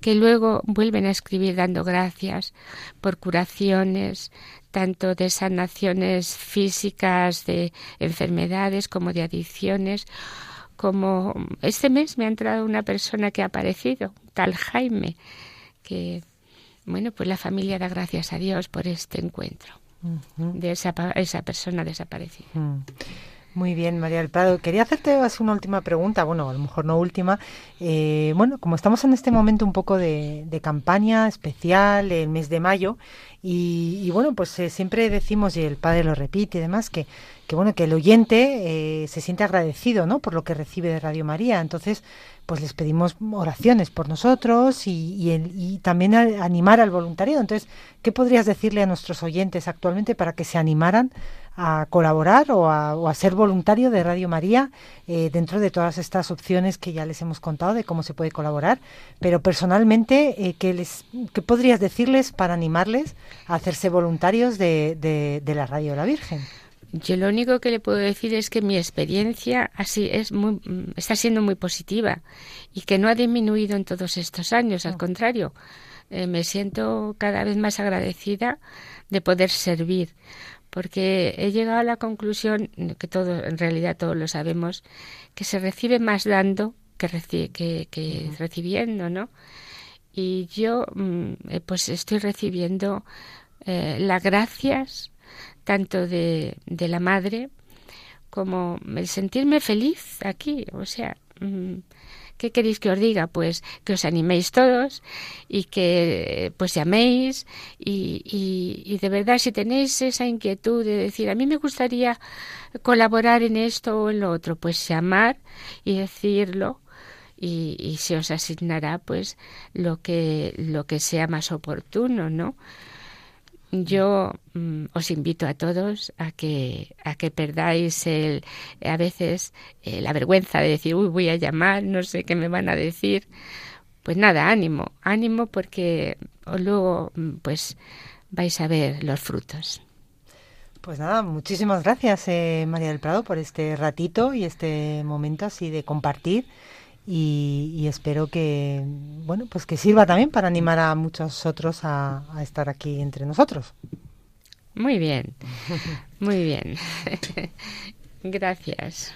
Que luego vuelven a escribir dando gracias por curaciones, tanto de sanaciones físicas, de enfermedades, como de adicciones, como este mes me ha entrado una persona que ha aparecido, tal Jaime, que, bueno, pues la familia da gracias a Dios por este encuentro de esa, esa persona desaparecida. Mm. Muy bien, María del Prado. Quería hacerte una última pregunta, bueno, a lo mejor no última. Eh, bueno, como estamos en este momento un poco de, de campaña especial, el mes de mayo, y, y bueno, pues eh, siempre decimos, y el padre lo repite y demás, que, que bueno, que el oyente eh, se siente agradecido, ¿no? Por lo que recibe de Radio María. Entonces, pues les pedimos oraciones por nosotros y, y, el- y también animar al voluntariado. Entonces, ¿qué podrías decirle a nuestros oyentes actualmente para que se animaran a colaborar o a, o a ser voluntario de Radio María eh, dentro de todas estas opciones que ya les hemos contado de cómo se puede colaborar? Pero personalmente, eh, ¿qué, les, ¿qué podrías decirles para animarles a hacerse voluntarios de, de, de la Radio de la Virgen? Yo lo único que le puedo decir es que mi experiencia así es muy, mm, está siendo muy positiva y que no ha disminuido en todos estos años, al contrario, eh, me siento cada vez más agradecida de poder servir, porque he llegado a la conclusión que todo, en realidad todos lo sabemos, que se recibe más dando que, reci- que, que recibiendo, ¿no? Y yo, mm, eh, pues estoy recibiendo eh, las gracias tanto de, de la madre como el sentirme feliz aquí. O sea, mm, ¿qué queréis que os diga? Pues que os animéis todos y que pues llaméis y, y, de verdad si tenéis esa inquietud de decir a mí me gustaría colaborar en esto o en lo otro, pues llamar y decirlo y, y se os asignará pues lo que lo que sea más oportuno, ¿no? Yo mm, os invito a todos a que a que perdáis el a veces eh, la vergüenza de decir uy voy a llamar no sé qué me van a decir pues nada ánimo ánimo porque luego mm, pues vais a ver los frutos. Pues nada, muchísimas gracias eh, María del Prado por este ratito y este momento así de compartir y, y espero que bueno pues que sirva también para animar a muchos otros a, a estar aquí entre nosotros. muy bien muy bien gracias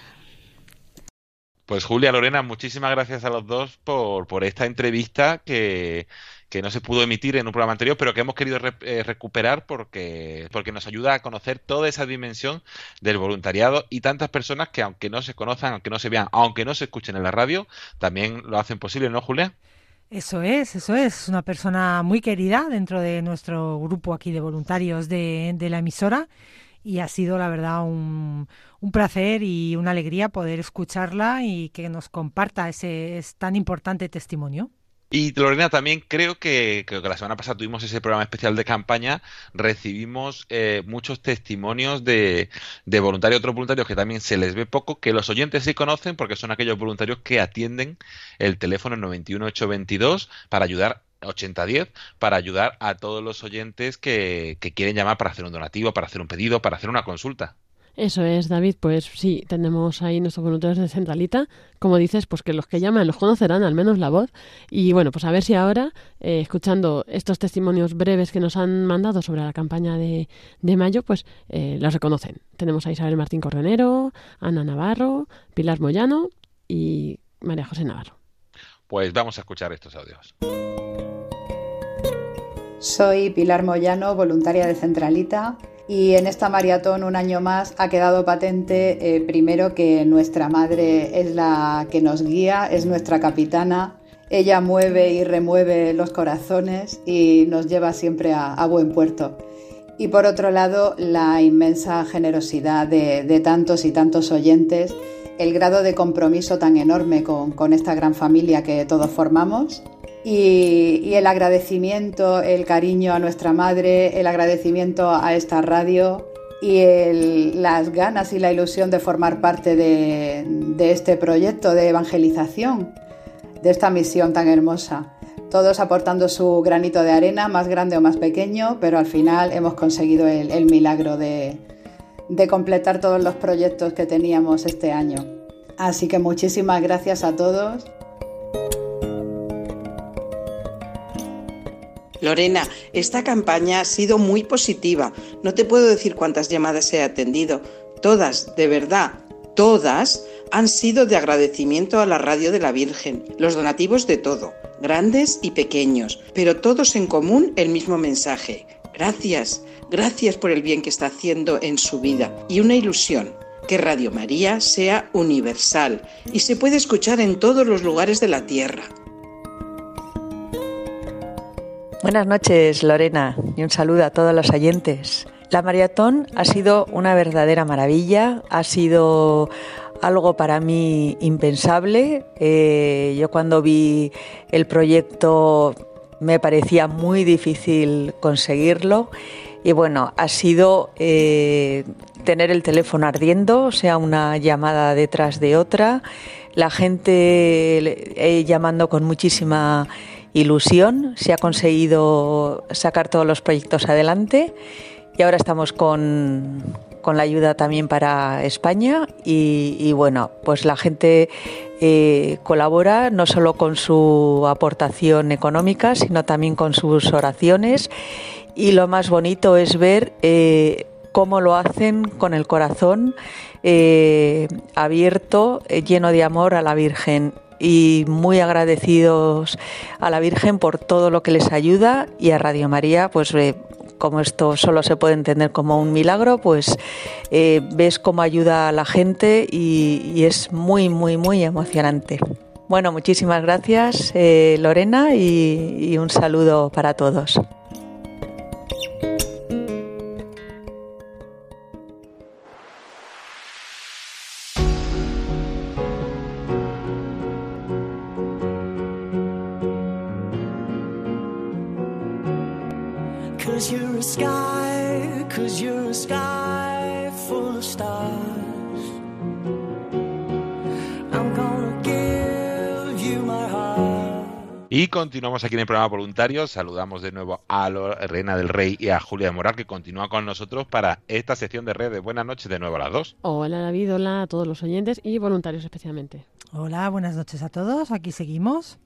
Pues Julia, Lorena, muchísimas gracias a los dos por, por esta entrevista que, que no se pudo emitir en un programa anterior, pero que hemos querido re- eh, recuperar porque, porque nos ayuda a conocer toda esa dimensión del voluntariado y tantas personas que aunque no se conozcan, aunque no se vean, aunque no se escuchen en la radio, también lo hacen posible, ¿no, Julia? Eso es, eso es, una persona muy querida dentro de nuestro grupo aquí de voluntarios de, de la emisora y ha sido la verdad un, un placer y una alegría poder escucharla y que nos comparta ese es tan importante testimonio. Y Lorena, también creo que, que la semana pasada tuvimos ese programa especial de campaña, recibimos eh, muchos testimonios de, de voluntarios, otros voluntarios que también se les ve poco, que los oyentes sí conocen porque son aquellos voluntarios que atienden el teléfono 91822 para ayudar 8010 para ayudar a todos los oyentes que, que quieren llamar para hacer un donativo, para hacer un pedido, para hacer una consulta. Eso es, David. Pues sí, tenemos ahí nuestros voluntarios de Centralita. Como dices, pues que los que llaman los conocerán, al menos la voz. Y bueno, pues a ver si ahora, eh, escuchando estos testimonios breves que nos han mandado sobre la campaña de, de mayo, pues eh, los reconocen. Tenemos a Isabel Martín Correnero, Ana Navarro, Pilar Moyano y María José Navarro. Pues vamos a escuchar estos audios. Soy Pilar Moyano, voluntaria de Centralita y en esta maratón un año más ha quedado patente eh, primero que nuestra madre es la que nos guía, es nuestra capitana. Ella mueve y remueve los corazones y nos lleva siempre a, buen puerto. Y por otro lado, la inmensa generosidad de, tantos y tantos oyentes, el grado de compromiso tan enorme con esta gran familia que todos formamos y, el agradecimiento, el cariño a nuestra madre, el agradecimiento a esta radio y las ganas y la ilusión de formar parte de, este proyecto de evangelización, de esta misión tan hermosa. Todos aportando su granito de arena, más grande o más pequeño, pero al final hemos conseguido el, milagro de completar todos los proyectos que teníamos este año. Así que muchísimas gracias a todos Lorena, esta campaña ha sido muy positiva. No te puedo decir cuántas llamadas he atendido. Todas, de verdad, todas han sido de agradecimiento a la radio de la Virgen, los donativos de todo, grandes y pequeños, pero todos en común el mismo mensaje. Gracias, gracias por el bien que está haciendo en su vida y una ilusión, que Radio María sea universal y se puede escuchar en todos los lugares de la tierra. Buenas noches, Lorena, y un saludo a todos los oyentes. La maratón ha sido una verdadera maravilla, ha sido algo para mí impensable. Eh, yo cuando vi el proyecto me parecía muy difícil conseguirlo y bueno, ha sido eh, tener el teléfono ardiendo, o sea, una llamada detrás de otra, la gente eh, llamando con muchísima ilusión, se ha conseguido sacar todos los proyectos adelante y ahora estamos con, con la ayuda también para España y, bueno, pues la gente eh, colabora no solo con su aportación económica, sino también con sus oraciones y lo más bonito es ver eh, cómo lo hacen con el corazón eh, abierto, lleno de amor a la Virgen y muy agradecidos a la Virgen por todo lo que les ayuda y a Radio María, pues eh, como esto solo se puede entender como un milagro, pues eh, ves cómo ayuda a la gente y, es muy, muy, muy emocionante. Bueno, muchísimas gracias eh, Lorena y un saludo para todos. Continuamos aquí en el programa Voluntarios. Saludamos de nuevo a Lorena del Rey y a Julia de Moral, que continúa con nosotros para esta sección de redes. Buenas noches de nuevo a las dos. Hola David, hola a todos los oyentes y voluntarios especialmente. Hola, buenas noches a todos. Aquí seguimos.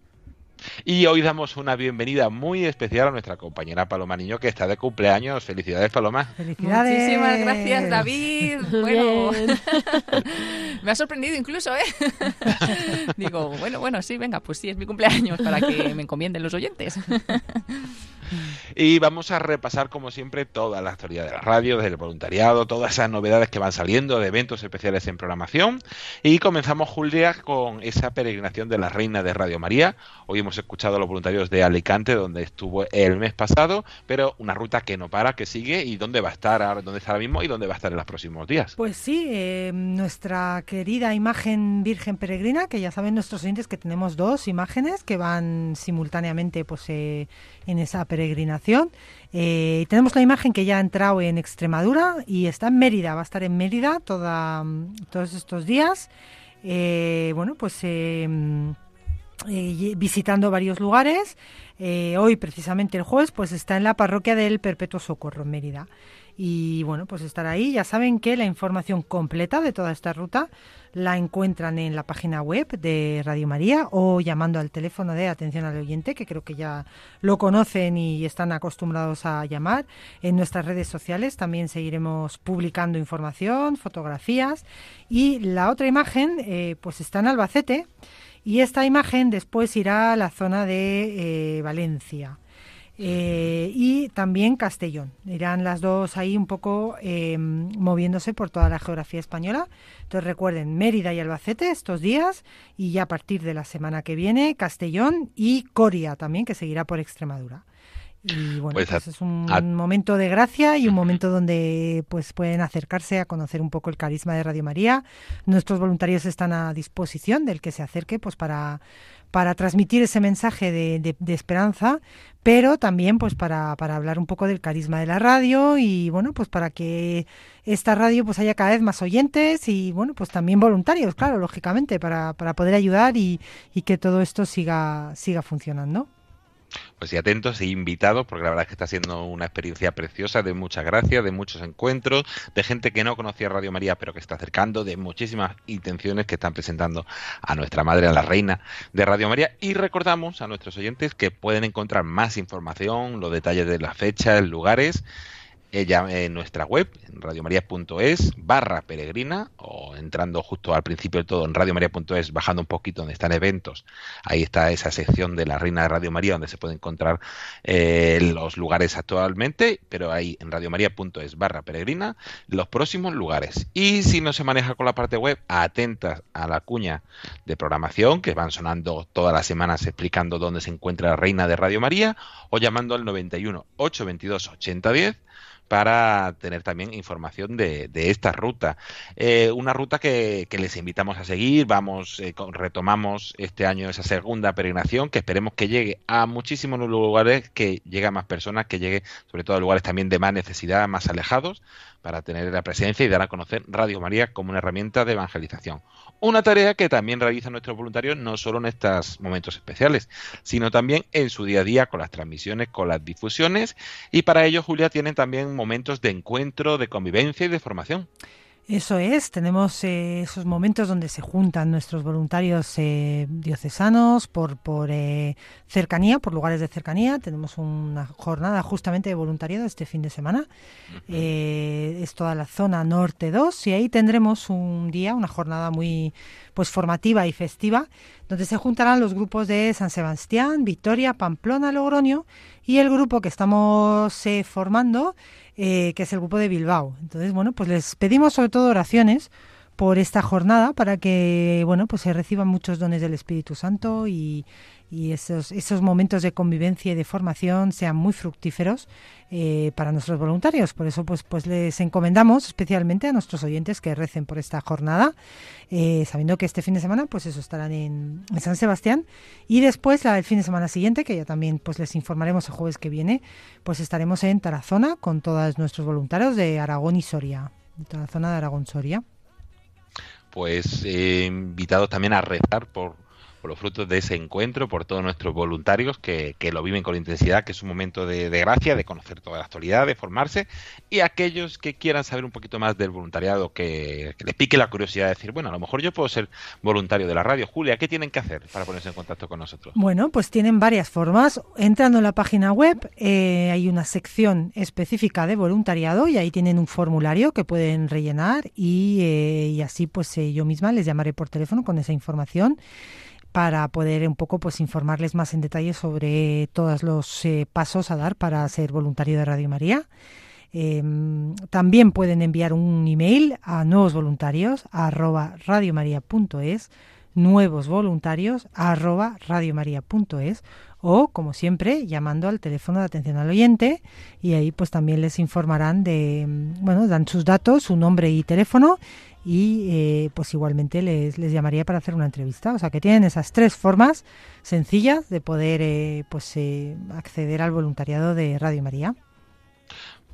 Y hoy damos una bienvenida muy especial a nuestra compañera Paloma Niño, que está de cumpleaños. Felicidades, Paloma. Felicidades. Muchísimas gracias, David. Bueno, me ha sorprendido incluso, ¿eh? Digo, bueno, bueno, sí, venga, pues sí, es mi cumpleaños para que me encomienden los oyentes. Y vamos a repasar, como siempre, toda la historia de la radio, del voluntariado, todas esas novedades que van saliendo de eventos especiales en programación. Y comenzamos, Julia, con esa peregrinación de la Reina de Radio María. Hoy hemos escuchado a los voluntarios de Alicante, donde estuvo el mes pasado, pero una ruta que no para, que sigue y dónde va a estar ahora, dónde está ahora mismo y dónde va a estar en los próximos días. Pues sí, eh, nuestra querida imagen Virgen Peregrina, que ya saben nuestros oyentes que tenemos dos imágenes que van simultáneamente pues eh, en esa peregrinación. Eh, tenemos la imagen que ya ha entrado en Extremadura y está en Mérida, va a estar en Mérida toda, todos estos días. Bueno, pues eh, visitando varios lugares. hoy, precisamente el jueves, pues está en la parroquia del Perpetuo Socorro en Mérida. y bueno, pues estar ahí. Ya saben que la información completa de toda esta ruta la encuentran en la página web de Radio María o llamando al teléfono de atención al oyente, que creo que ya lo conocen y están acostumbrados a llamar. En nuestras redes sociales también seguiremos publicando información, fotografías y la otra imagen eh, pues está en Albacete y esta imagen después irá a la zona de eh, Valencia. Eh, y también Castellón. Irán las dos ahí un poco eh, moviéndose por toda la geografía española. Entonces recuerden Mérida y Albacete estos días y ya a partir de la semana que viene Castellón y Coria también que seguirá por Extremadura. Y bueno, pues, pues es un momento de gracia y un momento donde pues pueden acercarse a conocer un poco el carisma de Radio María. Nuestros voluntarios están a disposición del que se acerque pues para para transmitir ese mensaje de, de, esperanza, pero también pues para, para, hablar un poco del carisma de la radio y bueno, pues para que esta radio pues haya cada vez más oyentes y bueno, pues también voluntarios, claro, lógicamente, para, para poder ayudar y, y que todo esto siga, siga funcionando pues y atentos e invitados, porque la verdad es que está siendo una experiencia preciosa, de mucha gracia, de muchos encuentros, de gente que no conocía Radio María, pero que está acercando, de muchísimas intenciones que están presentando a nuestra madre, a la reina de Radio María. Y recordamos a nuestros oyentes que pueden encontrar más información, los detalles de las fechas, lugares ella en nuestra web, en radiomaria.es barra peregrina, o entrando justo al principio de todo en radiomaria.es, bajando un poquito donde están eventos, ahí está esa sección de la Reina de Radio María donde se puede encontrar eh, los lugares actualmente, pero ahí en radiomaria.es barra peregrina, los próximos lugares. Y si no se maneja con la parte web, atentas a la cuña de programación que van sonando todas las semanas explicando dónde se encuentra la Reina de Radio María, o llamando al 91 822 8010 para tener también información de, esta ruta. Eh, una ruta que, les invitamos a seguir. Vamos, eh, retomamos este año esa segunda peregrinación que esperemos que llegue a muchísimos lugares, que llegue a más personas, que llegue sobre todo a lugares también de más necesidad, más alejados, para tener la presencia y dar a conocer Radio María como una herramienta de evangelización. Una tarea que también realizan nuestros voluntarios no solo en estos momentos especiales, sino también en su día a día con las transmisiones, con las difusiones y para ello, Julia, tienen también momentos de encuentro, de convivencia y de formación. Eso es, tenemos eh, esos momentos donde se juntan nuestros voluntarios eh, diocesanos por, por eh, cercanía, por lugares de cercanía. Tenemos una jornada justamente de voluntariado este fin de semana. es toda la zona norte 2 y ahí tendremos un día, una jornada muy pues formativa y festiva, donde se juntarán los grupos de San Sebastián, Victoria, Pamplona, Logroño y el grupo que estamos formando eh, que es el grupo de Bilbao. Entonces, bueno, pues les pedimos sobre todo oraciones por esta jornada para que, bueno, pues se reciban muchos dones del Espíritu Santo y, y esos, esos momentos de convivencia y de formación sean muy fructíferos eh, para nuestros voluntarios. Por eso, pues, pues les encomendamos especialmente a nuestros oyentes que recen por esta jornada, eh, sabiendo que este fin de semana, pues eso, estarán en, San Sebastián y después, el fin de semana siguiente, que ya también pues les informaremos el jueves que viene, pues estaremos en Tarazona con todos nuestros voluntarios de Aragón y Soria, de toda la zona de Aragón-Soria. Pues eh, invitados también a rezar por los frutos de ese encuentro, por todos nuestros voluntarios que, lo viven con intensidad, que es un momento de, gracia, de conocer toda la actualidad, de formarse, y aquellos que quieran saber un poquito más del voluntariado, que, les pique la curiosidad de decir, bueno, a lo mejor yo puedo ser voluntario de la radio. Julia, ¿qué tienen que hacer para ponerse en contacto con nosotros? Bueno, pues tienen varias formas. Entrando en la página web eh, hay una sección específica de voluntariado y ahí tienen un formulario que pueden rellenar y, eh, así pues eh, yo misma les llamaré por teléfono con esa información para poder un poco pues informarles más en detalle sobre todos los eh, pasos a dar para ser voluntario de Radio María. Em, también pueden enviar un email a nuevos voluntarios arroba radiomaria.es nuevos voluntarios arroba radiomaria.es o como siempre llamando al teléfono de atención al oyente y ahí pues también les informarán de bueno dan sus datos su nombre y teléfono y eh, pues igualmente les, les, llamaría para hacer una entrevista. O sea que tienen esas tres formas sencillas de poder eh, pues eh, acceder al voluntariado de Radio María.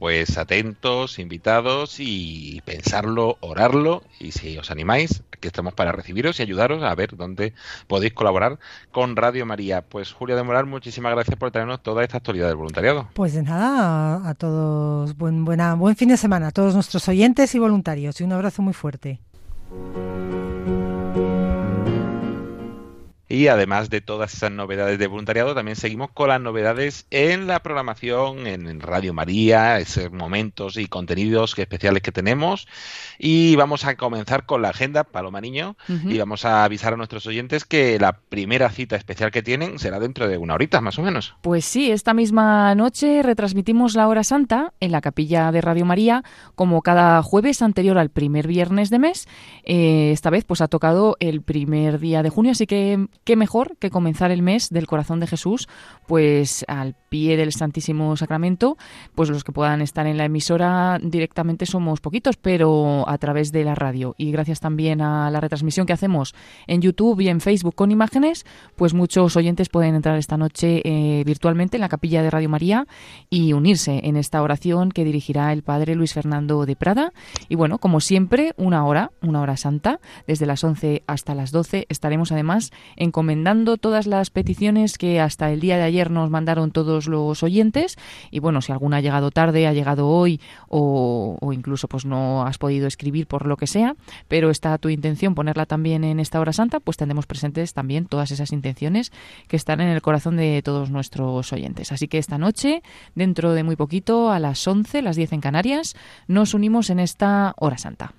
Pues atentos, invitados y pensarlo, orarlo y si os animáis, aquí estamos para recibiros y ayudaros a ver dónde podéis colaborar con Radio María. Pues Julia de Moral, muchísimas gracias por traernos toda esta actualidad del voluntariado. Pues nada, a, todos buen, buena, buen fin de semana, a todos nuestros oyentes y voluntarios y un abrazo muy fuerte. Y además de todas esas novedades de voluntariado, también seguimos con las novedades en la programación, en Radio María, esos momentos y contenidos especiales que tenemos. Y vamos a comenzar con la agenda, Paloma Niño, y vamos a avisar a nuestros oyentes que la primera cita especial que tienen será dentro de una horita, más o menos. Pues sí, esta misma noche retransmitimos la hora santa en la capilla de Radio María, como cada jueves anterior al primer viernes de mes. Eh, esta vez pues ha tocado el primer día de junio, así que qué mejor que comenzar el mes del corazón de Jesús, pues al pie del Santísimo Sacramento, pues los que puedan estar en la emisora directamente somos poquitos, pero a través de la radio. Y gracias también a la retransmisión que hacemos en YouTube y en Facebook con imágenes, pues muchos oyentes pueden entrar esta noche eh, virtualmente en la capilla de Radio María y unirse en esta oración que dirigirá el Padre Luis Fernando de Prada. Y bueno, como siempre, una hora, una hora santa, desde las 11 hasta las 12 estaremos además encomendando todas las peticiones que hasta el día de ayer nos mandaron todos los oyentes y bueno, si alguna ha llegado tarde, ha llegado hoy o, incluso pues no has podido escribir por lo que sea, pero está tu intención ponerla también en esta hora santa, pues tendremos presentes también todas esas intenciones que están en el corazón de todos nuestros oyentes. Así que esta noche, dentro de muy poquito, a las 11, las 10 en Canarias, nos unimos en esta hora santa.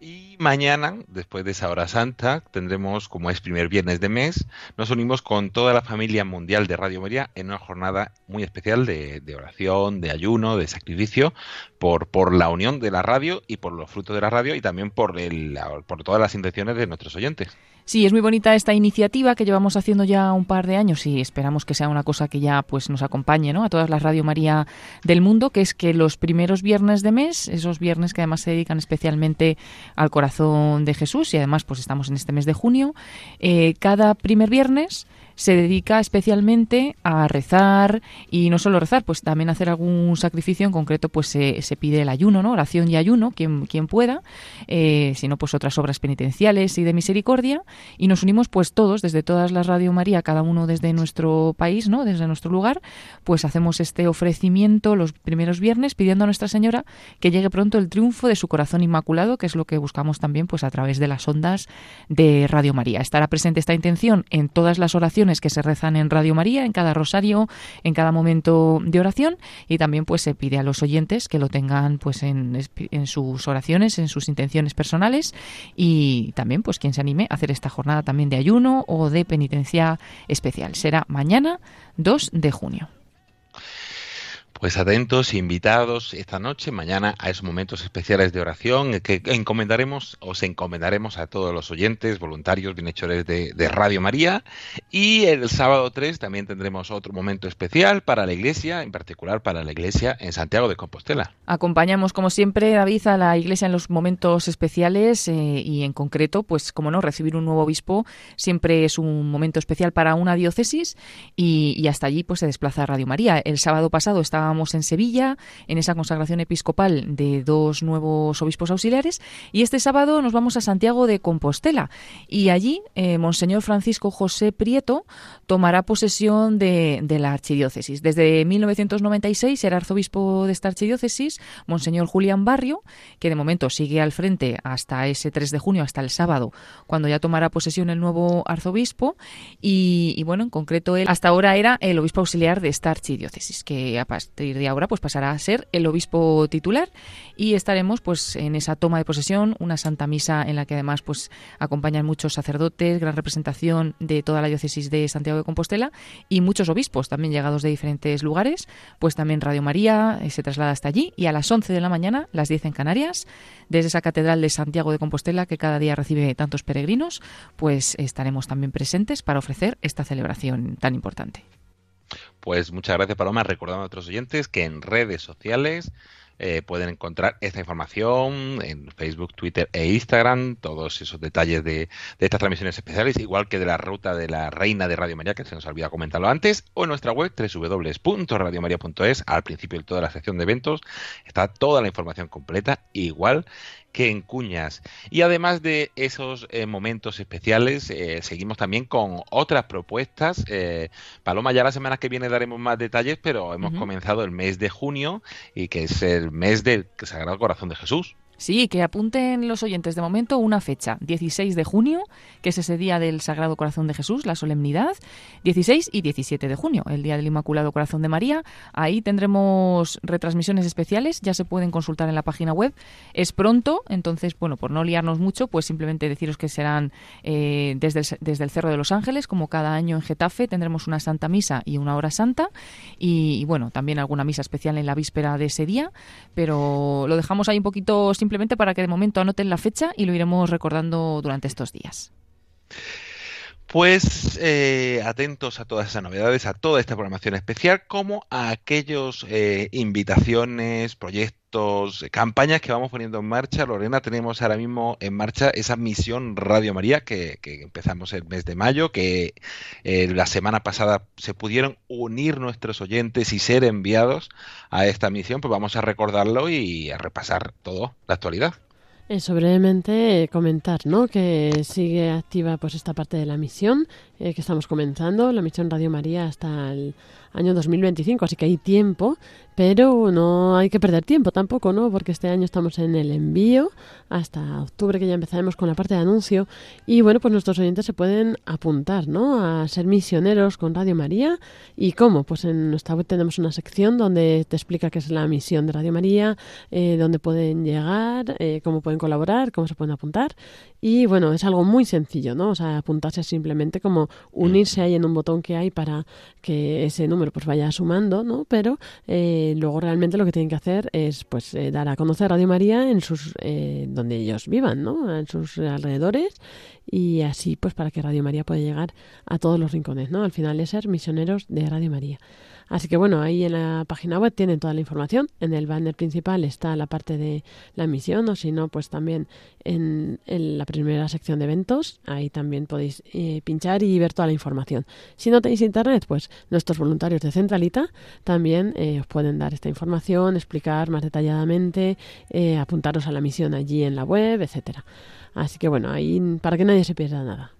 Y mañana, después de esa hora santa, tendremos, como es primer viernes de mes, nos unimos con toda la familia mundial de Radio María en una jornada muy especial de, oración, de ayuno, de sacrificio, por, por la unión de la radio y por los frutos de la radio y también por, el, por todas las intenciones de nuestros oyentes. Sí, es muy bonita esta iniciativa que llevamos haciendo ya un par de años y esperamos que sea una cosa que ya pues nos acompañe ¿no? a todas las Radio María del mundo, que es que los primeros viernes de mes, esos viernes que además se dedican especialmente al corazón de Jesús y además pues estamos en este mes de junio, eh, cada primer viernes se dedica especialmente a rezar y no solo rezar, pues también hacer algún sacrificio en concreto, pues se, pide el ayuno, ¿no? Oración y ayuno, quien, quien pueda, eh, si no, pues otras obras penitenciales y de misericordia y nos unimos pues todos, desde todas las Radio María, cada uno desde nuestro país, ¿no? Desde nuestro lugar, pues hacemos este ofrecimiento los primeros viernes pidiendo a Nuestra Señora que llegue pronto el triunfo de su corazón inmaculado, que es lo que buscamos también pues a través de las ondas de Radio María. Estará presente esta intención en todas las oraciones que se rezan en Radio María, en cada rosario, en cada momento de oración y también pues se pide a los oyentes que lo tengan pues en, en sus oraciones, en sus intenciones personales y también pues quien se anime a hacer esta jornada también de ayuno o de penitencia especial. Será mañana 2 de junio. Pues atentos, invitados esta noche, mañana a esos momentos especiales de oración que encomendaremos, os encomendaremos a todos los oyentes, voluntarios, bienhechores de, Radio María. Y el sábado 3 también tendremos otro momento especial para la iglesia, en particular para la iglesia en Santiago de Compostela. Acompañamos, como siempre, David, a la iglesia en los momentos especiales eh, y en concreto, pues como no, recibir un nuevo obispo siempre es un momento especial para una diócesis y, y hasta allí pues se desplaza Radio María. El sábado pasado estaba estábamos en Sevilla, en esa consagración episcopal de dos nuevos obispos auxiliares, y este sábado nos vamos a Santiago de Compostela. Y allí, eh, Monseñor Francisco José Prieto tomará posesión de, la archidiócesis. Desde 1996 era arzobispo de esta archidiócesis, Monseñor Julián Barrio, que de momento sigue al frente hasta ese 3 de junio, hasta el sábado, cuando ya tomará posesión el nuevo arzobispo. Y, bueno, en concreto él hasta ahora era el obispo auxiliar de esta archidiócesis, que partir de ahora pues pasará a ser el obispo titular y estaremos pues en esa toma de posesión, una santa misa en la que además pues acompañan muchos sacerdotes, gran representación de toda la diócesis de Santiago de Compostela y muchos obispos también llegados de diferentes lugares, pues también Radio María eh, se traslada hasta allí y a las 11 de la mañana, las 10 en Canarias, desde esa catedral de Santiago de Compostela que cada día recibe tantos peregrinos, pues estaremos también presentes para ofrecer esta celebración tan importante. Pues muchas gracias, Paloma. Recordando a otros oyentes que en redes sociales eh, pueden encontrar esta información en Facebook, Twitter e Instagram, todos esos detalles de, estas transmisiones especiales, igual que de la ruta de la Reina de Radio María, que se nos olvida comentarlo antes, o en nuestra web www.radiomaria.es, al principio de toda la sección de eventos, está toda la información completa, igual que en Cuñas. Y además de esos eh, momentos especiales, eh, seguimos también con otras propuestas. Eh, Paloma, ya la semana que viene daremos más detalles, pero hemos comenzado el mes de junio y que es el mes del Sagrado Corazón de Jesús. Sí, que apunten los oyentes de momento una fecha, 16 de junio, que es ese día del Sagrado Corazón de Jesús, la solemnidad, 16 y 17 de junio, el día del Inmaculado Corazón de María. Ahí tendremos retransmisiones especiales, ya se pueden consultar en la página web. Es pronto, entonces, bueno, por no liarnos mucho, pues simplemente deciros que serán eh, desde, el, desde el Cerro de los Ángeles, como cada año en Getafe, tendremos una Santa Misa y una hora santa, y, bueno, también alguna misa especial en la víspera de ese día, pero lo dejamos ahí un poquito sin simplemente para que de momento anoten la fecha y lo iremos recordando durante estos días. Pues eh, atentos a todas esas novedades, a toda esta programación especial, como a aquellos eh, invitaciones, proyectos, campañas que vamos poniendo en marcha. Lorena, tenemos ahora mismo en marcha esa misión Radio María que, empezamos el mes de mayo, que eh, la semana pasada se pudieron unir nuestros oyentes y ser enviados a esta misión. Pues vamos a recordarlo y a repasar todo, la actualidad. Eso brevemente comentar, ¿no? Que sigue activa pues esta parte de la misión eh, que estamos comenzando, la misión Radio María hasta el año 2025, así que hay tiempo, pero no hay que perder tiempo tampoco, ¿no? Porque este año estamos en el envío hasta octubre que ya empezaremos con la parte de anuncio y bueno, pues nuestros oyentes se pueden apuntar, ¿no? A ser misioneros con Radio María y cómo, pues en nuestra web tenemos una sección donde te explica qué es la misión de Radio María, eh, dónde pueden llegar, eh, cómo pueden colaborar, cómo se pueden apuntar y bueno, es algo muy sencillo, ¿no? O sea, apuntarse simplemente como unirse ahí en un botón que hay para que ese número pues vaya sumando, ¿no? Pero eh, luego realmente lo que tienen que hacer es pues eh, dar a conocer Radio María en sus eh, donde ellos vivan, ¿no? En sus alrededores y así pues para que Radio María pueda llegar a todos los rincones, ¿no? Al final es ser misioneros de Radio María. Así que bueno, ahí en la página web tienen toda la información. En el banner principal está la parte de la emisión o si no, pues también en, la primera sección de eventos. Ahí también podéis eh, pinchar y ver toda la información. Si no tenéis internet, pues nuestros voluntarios de Centralita también eh, os pueden dar esta información, explicar más detalladamente, eh, apuntaros a la misión allí en la web, etcétera. Así que bueno, ahí para que nadie se pierda nada.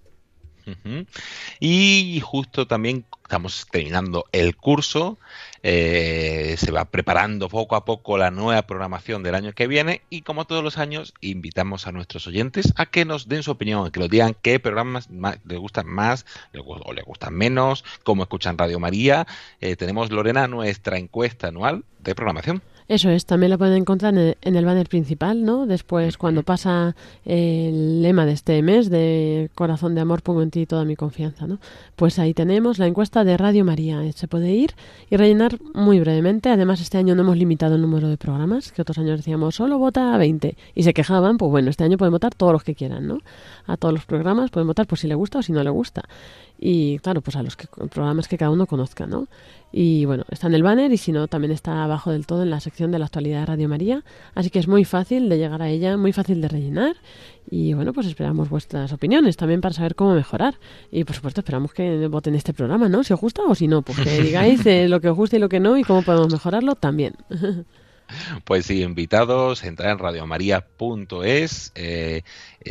Y justo también estamos terminando el curso, eh, se va preparando poco a poco la nueva programación del año que viene y como todos los años invitamos a nuestros oyentes a que nos den su opinión, que nos digan qué programas les gustan más o les gustan menos, cómo escuchan Radio María. Eh, tenemos, Lorena, nuestra encuesta anual de programación. Eso es, también la pueden encontrar en el, banner principal, ¿no? Después, cuando pasa el lema de este mes, de Corazón de Amor, pongo en ti toda mi confianza, ¿no? Pues ahí tenemos la encuesta de Radio María. Se puede ir y rellenar muy brevemente. Además, este año no hemos limitado el número de programas, que otros años decíamos solo vota a 20. Y se quejaban, pues bueno, este año pueden votar todos los que quieran, ¿no? A todos los programas pueden votar por si le gusta o si no le gusta y claro, pues a los programas que cada uno conozca, ¿no? Y bueno, está en el banner y si no, también está abajo del todo en la sección de la actualidad de Radio María. Así que es muy fácil de llegar a ella, muy fácil de rellenar. Y bueno, pues esperamos vuestras opiniones también para saber cómo mejorar. Y por supuesto, esperamos que voten este programa, ¿no? Si os gusta o si no, pues que digáis eh, lo que os gusta y lo que no y cómo podemos mejorarlo también. Pues sí, invitados, entrar en radiomaria.es. Eh,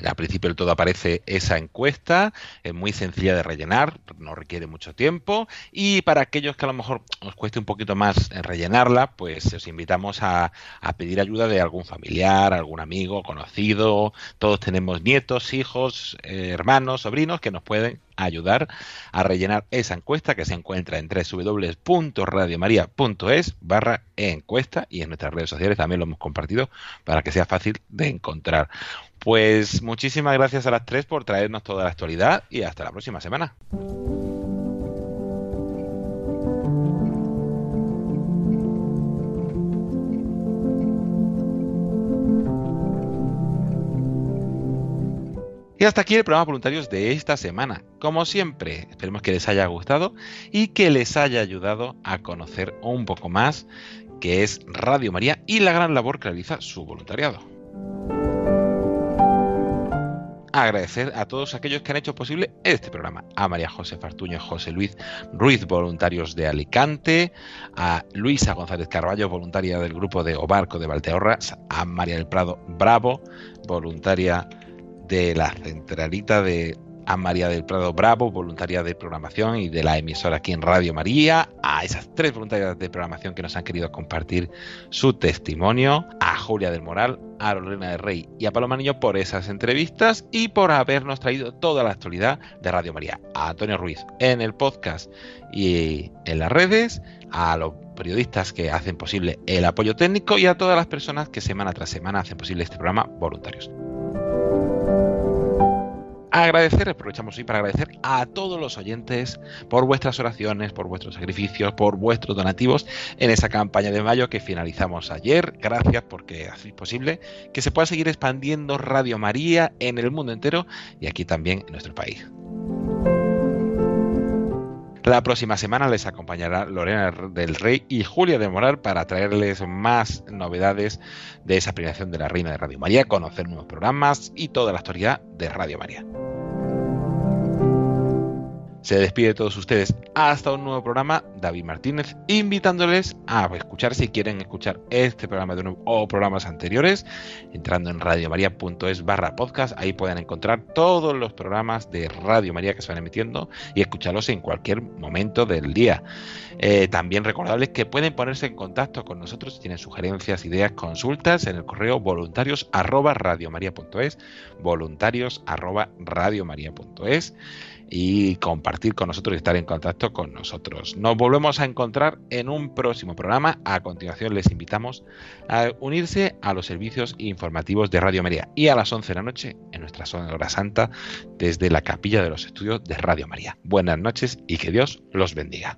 al principio del todo aparece esa encuesta, es muy sencilla de rellenar, no requiere mucho tiempo. Y para aquellos que a lo mejor os cueste un poquito más rellenarla, pues os invitamos a, pedir ayuda de algún familiar, algún amigo, conocido. Todos tenemos nietos, hijos, eh, hermanos, sobrinos que nos pueden ayudar a rellenar esa encuesta que se encuentra en www.radiomaria.es barra encuesta y en nuestras redes sociales también lo hemos compartido para que sea fácil de encontrar. Pues muchísimas gracias a las tres por traernos toda la actualidad y hasta la próxima semana. Y hasta aquí el programa voluntarios de esta semana. Como siempre, esperemos que les haya gustado y que les haya ayudado a conocer un poco más que es Radio María y la gran labor que realiza su voluntariado agradecer a todos aquellos que han hecho posible este programa. A María José Fartuño José Luis Ruiz, voluntarios de Alicante, a Luisa González Carballo, voluntaria del grupo de Obarco de Valteorras, a María del Prado Bravo, voluntaria de la centralita de a María del Prado Bravo, voluntaria de programación y de la emisora aquí en Radio María, a esas tres voluntarias de programación que nos han querido compartir su testimonio, a Julia del Moral, a Lorena del Rey y a Paloma Niño por esas entrevistas y por habernos traído toda la actualidad de Radio María, a Antonio Ruiz en el podcast y en las redes, a los periodistas que hacen posible el apoyo técnico y a todas las personas que semana tras semana hacen posible este programa voluntarios agradecer, aprovechamos hoy para agradecer a todos los oyentes por vuestras oraciones, por vuestros sacrificios, por vuestros donativos en esa campaña de mayo que finalizamos ayer. Gracias porque hacéis posible que se pueda seguir expandiendo Radio María en el mundo entero y aquí también en nuestro país. La próxima semana les acompañará Lorena del Rey y Julia de Moral para traerles más novedades de esa premiación de la Reina de Radio María, conocer nuevos programas y toda la historia de Radio María. Se despide de todos ustedes hasta un nuevo programa, David Martínez, invitándoles a escuchar si quieren escuchar este programa de nuevo o programas anteriores, entrando en radiomaria.es barra podcast, ahí pueden encontrar todos los programas de Radio María que se van emitiendo y escucharlos en cualquier momento del día. Eh, también recordarles que pueden ponerse en contacto con nosotros si tienen sugerencias, ideas, consultas en el correo voluntarios arroba voluntarios arroba y compartir con nosotros y estar en contacto con nosotros. Nos volvemos a encontrar en un próximo programa. A continuación les invitamos a unirse a los servicios informativos de Radio María y a las 11 de la noche en nuestra hora santa desde la capilla de los estudios de Radio María. Buenas noches y que Dios los bendiga.